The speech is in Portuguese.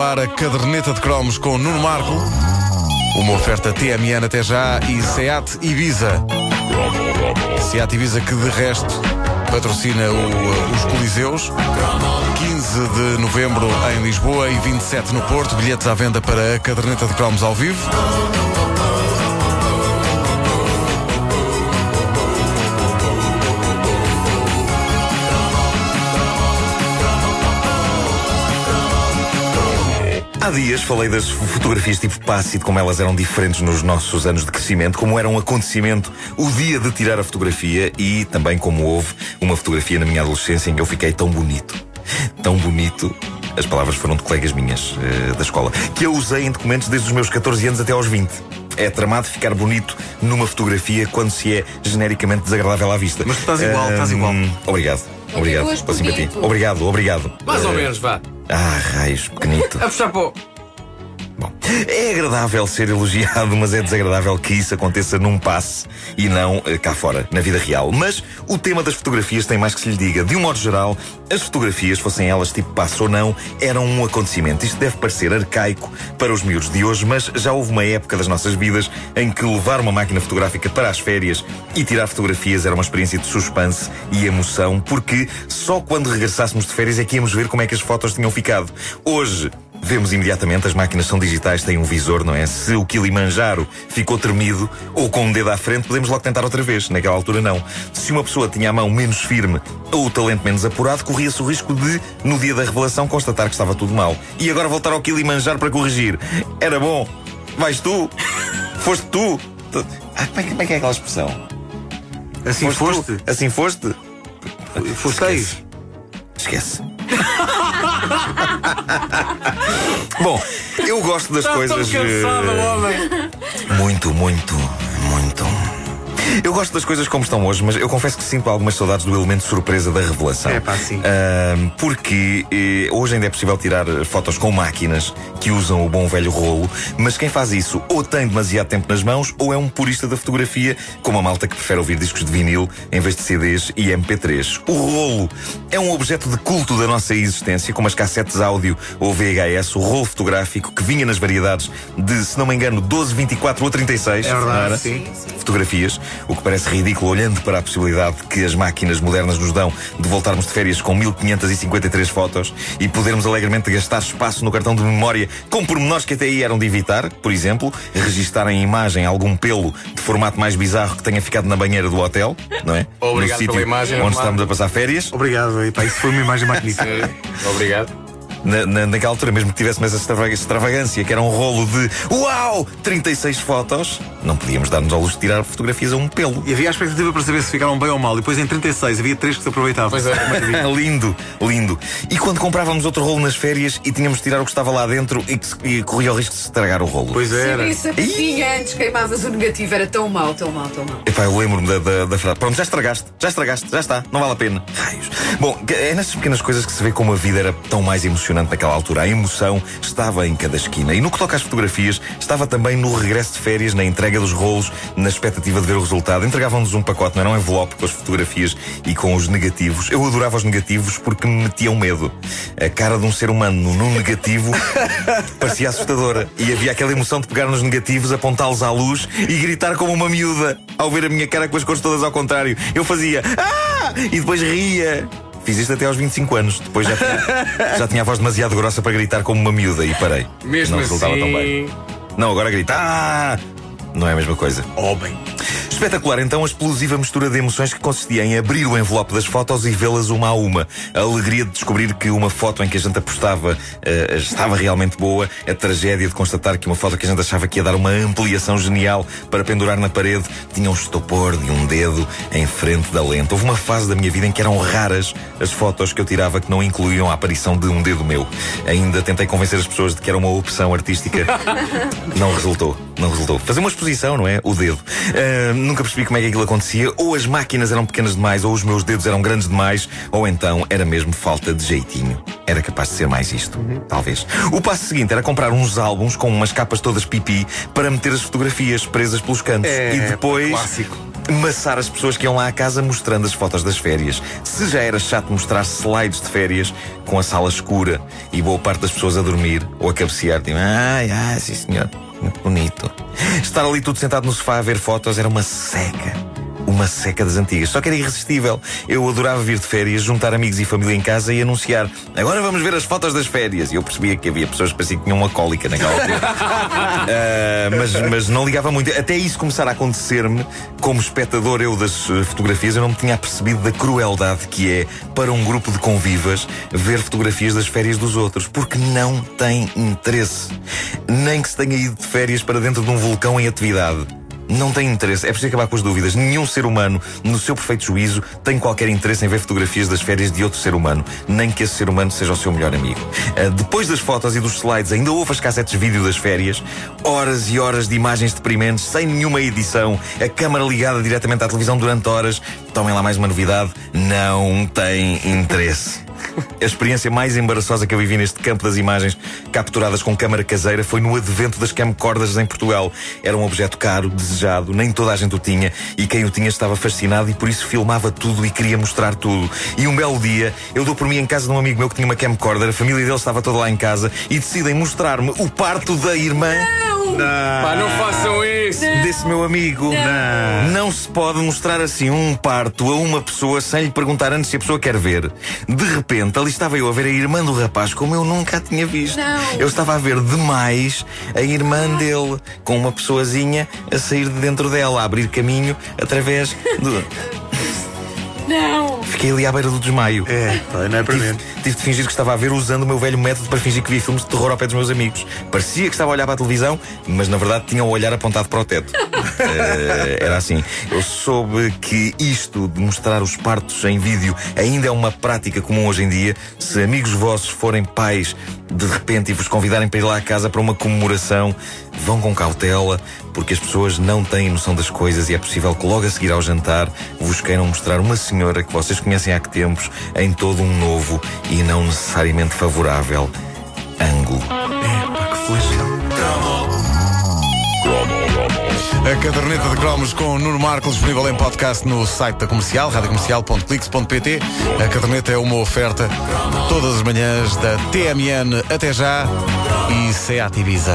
Para a caderneta de cromos com Nuno Marco, uma oferta TMN até já e Seat Ibiza. Seat Ibiza que de resto patrocina o- os Coliseus. 15 de novembro em Lisboa e 27 no Porto. Bilhetes à venda para a caderneta de cromos ao vivo. Há dias falei das fotografias tipo passe e de como elas eram diferentes nos nossos anos de crescimento, como era um acontecimento o dia de tirar a fotografia e também como houve uma fotografia na minha adolescência em que eu fiquei tão bonito. Tão bonito. As palavras foram de colegas minhas eh, da escola, que eu usei em documentos desde os meus 14 anos até aos 20. É tramado ficar bonito numa fotografia quando se é genericamente desagradável à vista. Mas tu estás igual, estás igual. Obrigado. Obrigado pela simpatia. Obrigado, obrigado. Mais ou menos, vá. Ah, raios, pequenito. A puxar o... Bom, é agradável ser elogiado, mas é desagradável que isso aconteça num passe e não eh, cá fora, na vida real. Mas o tema das fotografias tem mais que se lhe diga. De um modo geral, as fotografias, fossem elas tipo passe ou não, eram um acontecimento. Isto deve parecer arcaico para os miúdos de hoje, mas já houve uma época das nossas vidas em que levar uma máquina fotográfica para as férias e tirar fotografias era uma experiência de suspense e emoção, porque só quando regressássemos de férias é que íamos ver como é que as fotos tinham ficado. Hoje, Vemos imediatamente, as máquinas são digitais, têm um visor, não é? Se o Kilimanjaro ficou tremido ou com um dedo à frente, podemos logo tentar outra vez. Naquela altura, não. Se uma pessoa tinha a mão menos firme ou o talento menos apurado, corria-se o risco de, no dia da revelação, constatar que estava tudo mal. E agora voltar ao Kilimanjaro para corrigir. Era bom. Vais tu. Foste tu. Ah, como, é, que- como é que é aquela expressão? Assim foste? tu? Assim foste? Fosteis? Esquece. Bom, eu gosto das Está tão coisas. cansado, eh, homem. Muito, muito, muito. Eu gosto das coisas como estão hoje, mas eu confesso que sinto algumas saudades do elemento surpresa da revelação. É pá, sim. Ahm, porque eh, hoje ainda é possível tirar fotos com máquinas que usam o bom velho rolo, mas quem faz isso ou tem demasiado tempo nas mãos ou é um purista da fotografia, como a malta que prefere ouvir discos de vinil em vez de CDs e MP3. O rolo é um objeto de culto da nossa existência, como as cassetes áudio ou VHS, o rolo fotográfico que vinha nas variedades de, se não me engano, 12, 24 ou 36. É verdade, era? sim. fotografias, o que parece ridículo olhando para a possibilidade que as máquinas modernas nos dão de voltarmos de férias com 1553 fotos e podermos alegremente gastar espaço no cartão de memória com pormenores que até aí eram de evitar, por exemplo, registar em imagem algum pelo de formato mais bizarro que tenha ficado na banheira do hotel, não é? Obrigado no pela sítio imagem, onde estamos a passar férias. Obrigado, epá, isso foi uma imagem magnífica. Obrigado. Na, na- naquela altura, mesmo que tivéssemos essa extrava- extravagância, que era um rolo de Uau! 36 fotos, não podíamos dar-nos ao luxo de tirar fotografias a um pelo. E havia a expectativa para saber se ficaram bem ou mal. E depois em 36 havia três que se aproveitavam. Pois é. lindo, lindo. E quando comprávamos outro rolo nas férias e tínhamos de tirar o que estava lá dentro e que se- e corria o risco de se estragar o rolo. Pois era. Isso a papinha antes queimavas o negativo, era tão mau, tão mau, tão mau. Epá, eu lembro-me da, da, da frase. Pronto, já estragaste, já estragaste, já está, não vale a pena. Raios. Bom, é nessas pequenas coisas que se vê como a vida era tão mais emocionante naquela altura. A emoção estava em cada esquina. E no que toca às fotografias, estava também no regresso de férias, na entrega dos rolos, na expectativa de ver o resultado. Entregavam-nos um pacote, não era um envelope com as fotografias e com os negativos. Eu adorava os negativos porque me metiam medo. A cara de um ser humano num negativo parecia assustadora. E havia aquela emoção de pegar nos negativos, apontá-los à luz e gritar como uma miúda ao ver a minha cara com as cores todas ao contrário. Eu fazia Ah! E depois ria. Fiz isto até aos 25 anos. Depois já tinha, já tinha a voz demasiado grossa para gritar como uma miúda e parei. Mesmo Não resultava tão bem. assim. Não, agora grita. Ah! Não é a mesma coisa. Homem. Espetacular então a explosiva mistura de emoções que consistia em abrir o envelope das fotos e vê-las uma a uma. A alegria de descobrir que uma foto em que a gente apostava eh, estava realmente boa, a tragédia de constatar que uma foto que a gente achava que ia dar uma ampliação genial para pendurar na parede tinha um estopor de um dedo em frente da lente. Houve uma fase da minha vida em que eram raras as fotos que eu tirava que não incluíam a aparição de um dedo meu. Ainda tentei convencer as pessoas de que era uma opção artística. Não resultou, não resultou. Fazer uma exposição, não é? O dedo. Ah, nunca percebi como é que aquilo acontecia. Ou as máquinas eram pequenas demais, ou os meus dedos eram grandes demais, ou então era mesmo falta de jeitinho. Era capaz de ser mais isto, talvez. O passo seguinte era comprar uns álbuns com umas capas todas pipi para meter as fotografias presas pelos cantos. É, e depois. clássico. maçar as pessoas que iam lá à casa mostrando as fotos das férias. Se já era chato mostrar slides de férias com a sala escura e boa parte das pessoas a dormir ou a cabecear, tipo, ai, ai, sim senhor, muito bonito. Estar ali tudo sentado no sofá a ver fotos era uma seca uma seca das antigas. Só que era irresistível. Eu adorava vir de férias, juntar amigos e família em casa e anunciar: agora vamos ver as fotos das férias. E eu percebia que havia pessoas que pareciam que tinham uma cólica naquela altura. uh, mas, mas não ligava muito. Até isso começar a acontecer-me, como espectador eu das eh, fotografias, eu não me tinha percebido da crueldade que é para um grupo de convivas ver fotografias das férias dos outros, porque não tem interesse. Nem que se tenha ido de férias para dentro de um vulcão em atividade não tem interesse. É preciso acabar com as dúvidas. Nenhum ser humano, no seu perfeito juízo, tem qualquer interesse em ver fotografias das férias de outro ser humano, nem que esse ser humano seja o seu melhor amigo. Uh, depois das fotos e dos slides, ainda houve as cassetes de vídeo das férias, horas e horas de imagens deprimentes, sem nenhuma edição, a câmara ligada diretamente à televisão durante horas. Tomem lá mais uma novidade: não tem interesse. A experiência mais embaraçosa que eu vivi neste campo das imagens capturadas com câmara caseira foi no advento das camcorders em Portugal. Era um objeto caro, desejado, nem toda a gente o tinha e quem o tinha estava fascinado e por isso filmava tudo e queria mostrar tudo. E um belo dia, eu dou por mim em casa de um amigo meu que tinha uma camcorder, a família dele estava toda lá em casa e decidem mostrar-me o parto da irmã. Não! Não. Pá, não façam isso! Desse meu amigo. Não. Não se pode mostrar assim um parto a uma pessoa sem lhe perguntar antes se a pessoa quer ver. De repente, ali estava eu a ver a irmã do rapaz como eu nunca a tinha visto. Não. Eu estava a ver demais a irmã dele, com uma pessoazinha a sair de dentro dela, a abrir caminho através do. Não! Fiquei ali à beira do desmaio. É, não é para Tive, mim. tive de fingir que estava a ver usando o meu velho método para fingir que via filmes de terror ao pé dos meus amigos. Parecia que estava a olhar para a televisão, mas na verdade tinha o olhar apontado para o teto. Eh, era assim. Eu soube que isto de mostrar os partos em vídeo ainda é uma prática comum hoje em dia. Se amigos vossos forem pais de repente e vos convidarem para ir lá à casa para uma comemoração, vão com cautela, porque as pessoas não têm noção das coisas e é possível que logo a seguir ao jantar vos queiram mostrar uma senhora que vocês conhecem há que tempos em todo um novo e não necessariamente favorável ângulo. É, pá, que flagelo. A caderneta de cromos com Nuno Marco disponível em podcast no site da comercial, radiocomercial.clix.pt. A caderneta é uma oferta todas as manhãs da TMN até já e Seat Ibiza.